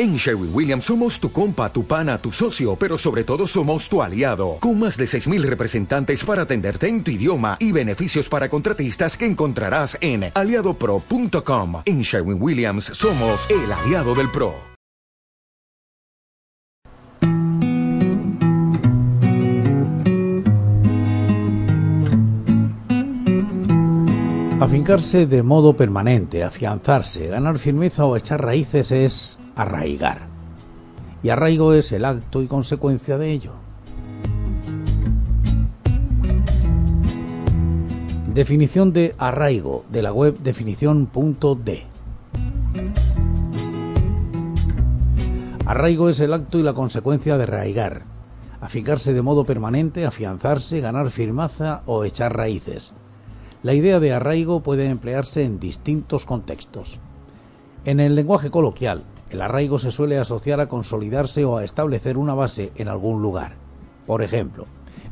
En Sherwin Williams somos tu compa, tu pana, tu socio, pero sobre todo somos tu aliado, con más de 6.000 representantes para atenderte en tu idioma y beneficios para contratistas que encontrarás en aliadopro.com. En Sherwin Williams somos el aliado del PRO. Afincarse de modo permanente, afianzarse, ganar firmeza o echar raíces es arraigar y arraigo es el acto y consecuencia de ello. Definición de arraigo de la web definición.d. Arraigo es el acto y la consecuencia de arraigar, aficarse de modo permanente, afianzarse, ganar firmaza o echar raíces. La idea de arraigo puede emplearse en distintos contextos. En el lenguaje coloquial, el arraigo se suele asociar a consolidarse o a establecer una base en algún lugar. Por ejemplo,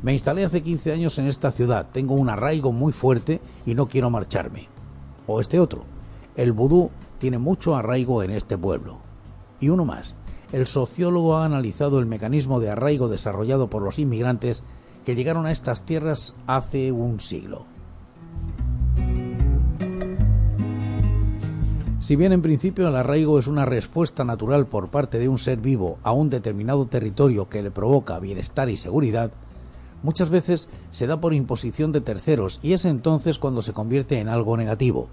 me instalé hace 15 años en esta ciudad, tengo un arraigo muy fuerte y no quiero marcharme. O este otro, el vudú tiene mucho arraigo en este pueblo. Y uno más, el sociólogo ha analizado el mecanismo de arraigo desarrollado por los inmigrantes que llegaron a estas tierras hace un siglo. Si bien en principio el arraigo es una respuesta natural por parte de un ser vivo a un determinado territorio que le provoca bienestar y seguridad, muchas veces se da por imposición de terceros y es entonces cuando se convierte en algo negativo,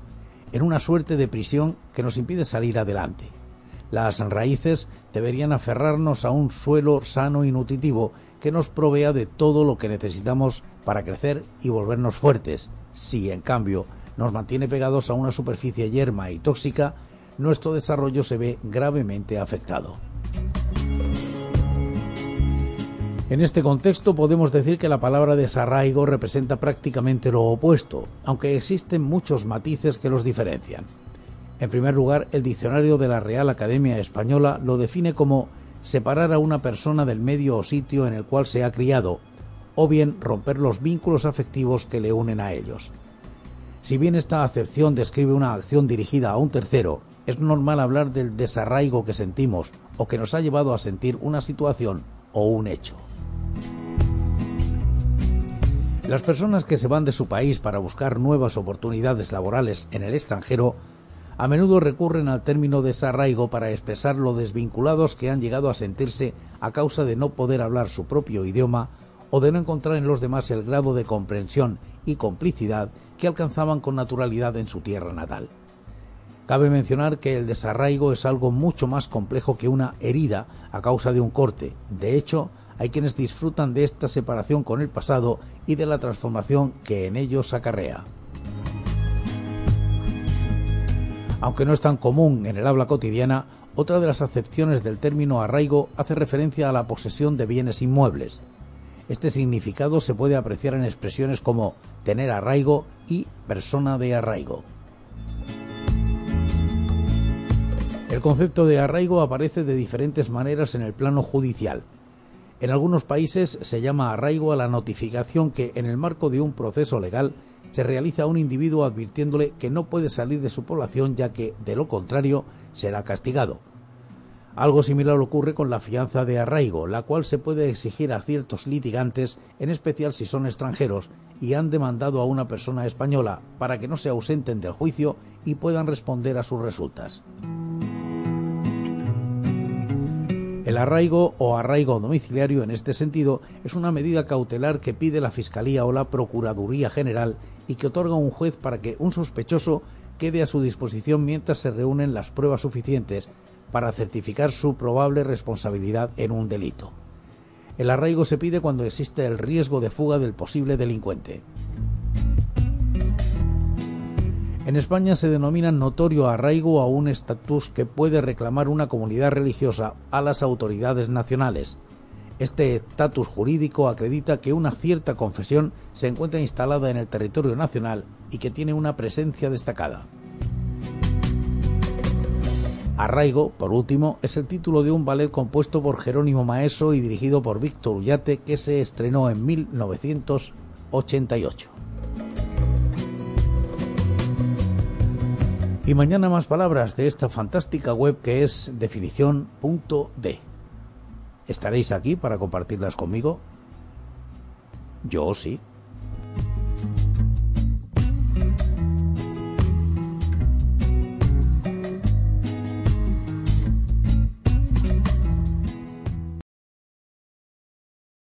en una suerte de prisión que nos impide salir adelante. Las raíces deberían aferrarnos a un suelo sano y nutritivo que nos provea de todo lo que necesitamos para crecer y volvernos fuertes. Si, en cambio, nos mantiene pegados a una superficie yerma y tóxica, nuestro desarrollo se ve gravemente afectado. En este contexto podemos decir que la palabra desarraigo representa prácticamente lo opuesto, aunque existen muchos matices que los diferencian. En primer lugar, el diccionario de la Real Academia Española lo define como separar a una persona del medio o sitio en el cual se ha criado, o bien romper los vínculos afectivos que le unen a ellos. Si bien esta acepción describe una acción dirigida a un tercero, es normal hablar del desarraigo que sentimos o que nos ha llevado a sentir una situación o un hecho. Las personas que se van de su país para buscar nuevas oportunidades laborales en el extranjero a menudo recurren al término desarraigo para expresar lo desvinculados que han llegado a sentirse a causa de no poder hablar su propio idioma o de no encontrar en los demás el grado de comprensión y complicidad que alcanzaban con naturalidad en su tierra natal. Cabe mencionar que el desarraigo es algo mucho más complejo que una herida a causa de un corte. De hecho, hay quienes disfrutan de esta separación con el pasado y de la transformación que en ellos acarrea. Aunque no es tan común en el habla cotidiana, otra de las acepciones del término arraigo hace referencia a la posesión de bienes inmuebles. Este significado se puede apreciar en expresiones como tener arraigo y persona de arraigo. El concepto de arraigo aparece de diferentes maneras en el plano judicial. En algunos países se llama arraigo a la notificación que, en el marco de un proceso legal, se realiza a un individuo advirtiéndole que no puede salir de su población ya que, de lo contrario, será castigado. Algo similar ocurre con la fianza de arraigo, la cual se puede exigir a ciertos litigantes, en especial si son extranjeros y han demandado a una persona española para que no se ausenten del juicio y puedan responder a sus resultas. El arraigo o arraigo domiciliario en este sentido es una medida cautelar que pide la Fiscalía o la Procuraduría General y que otorga un juez para que un sospechoso quede a su disposición mientras se reúnen las pruebas suficientes para certificar su probable responsabilidad en un delito. El arraigo se pide cuando existe el riesgo de fuga del posible delincuente. En España se denomina notorio arraigo a un estatus que puede reclamar una comunidad religiosa a las autoridades nacionales. Este estatus jurídico acredita que una cierta confesión se encuentra instalada en el territorio nacional y que tiene una presencia destacada. Arraigo, por último, es el título de un ballet compuesto por Jerónimo Maeso y dirigido por Víctor Ullate que se estrenó en 1988. Y mañana más palabras de esta fantástica web que es definición.d. ¿Estaréis aquí para compartirlas conmigo? Yo sí.